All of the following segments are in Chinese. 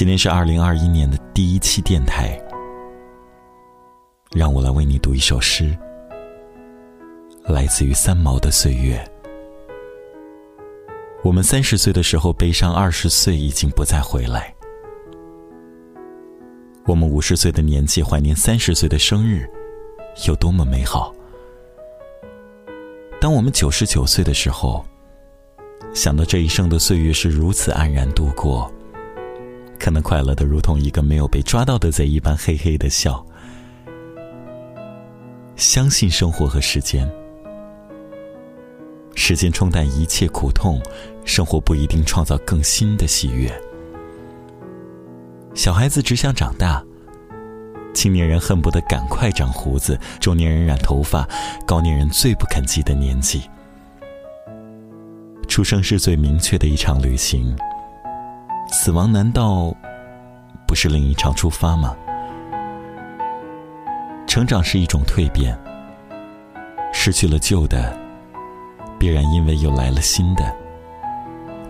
今天是二零二一年的第一期电台，让我来为你读一首诗，来自于三毛的《岁月》。我们三十岁的时候悲伤，二十岁已经不再回来。我们五十岁的年纪怀念三十岁的生日，有多么美好。当我们九十九岁的时候，想到这一生的岁月是如此安然度过，可能快乐的如同一个没有被抓到的贼一般，嘿嘿的笑。相信生活和时间，时间冲淡一切苦痛，生活不一定创造更新的喜悦。小孩子只想长大。青年人恨不得赶快长胡子，中年人染头发，高年人最不肯记得年纪。出生是最明确的一场旅行，死亡难道不是另一场出发吗？成长是一种蜕变，失去了旧的，必然因为又来了新的，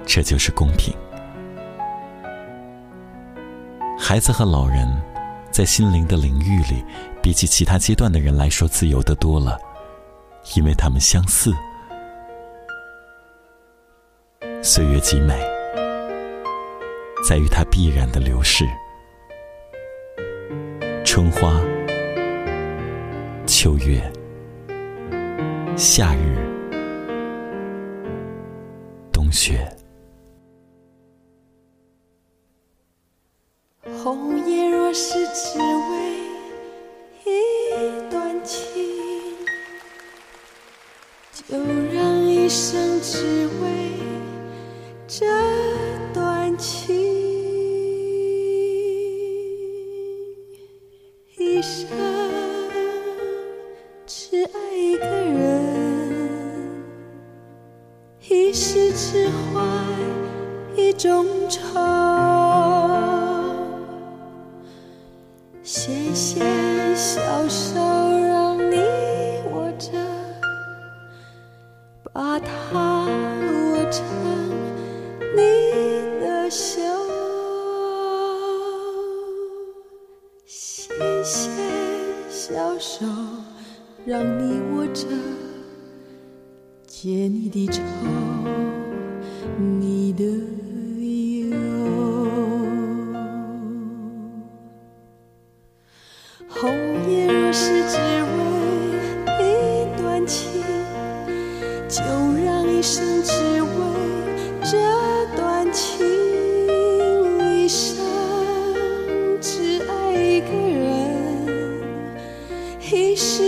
这就是公平。孩子和老人。在心灵的领域里，比起其他阶段的人来说，自由的多了，因为他们相似。岁月极美，在于它必然的流逝。春花、秋月、夏日、冬雪。红叶若是只为一段情，就让一生只为这只爱一个人，一世只怀一种愁。纤纤小手手让你握着解你的愁你的忧红颜若是只为一段情就让一生只为这。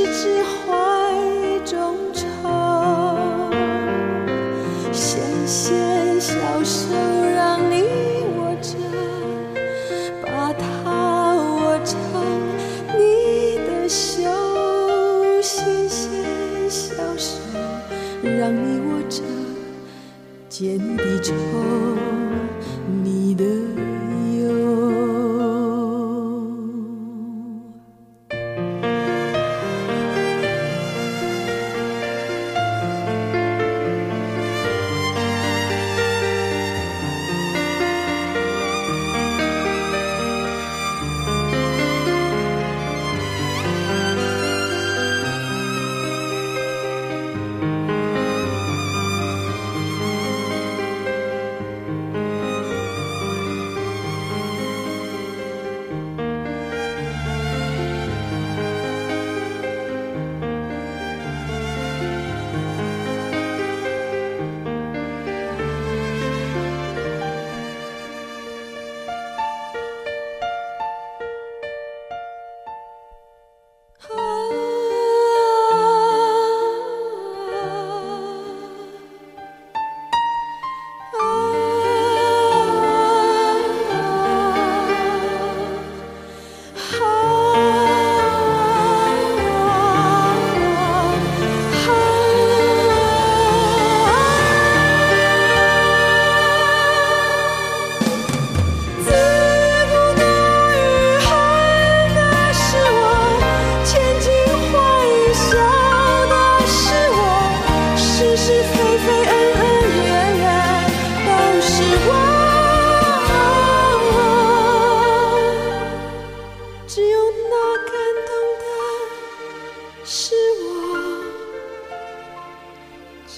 一直怀中愁。纤纤小手让你握着把它握成你的袖纤纤小手让你握着剑的愁。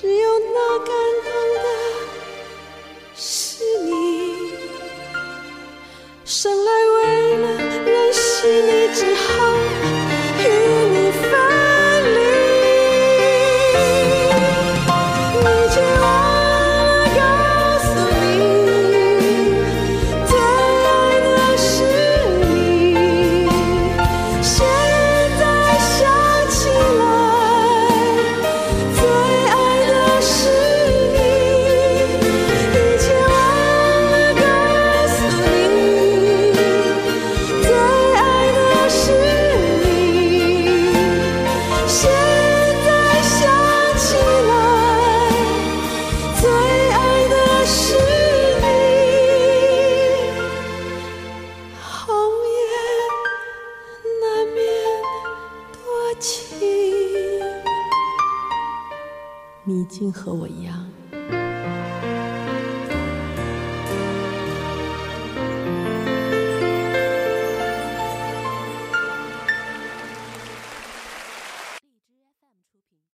只有那感和我一样。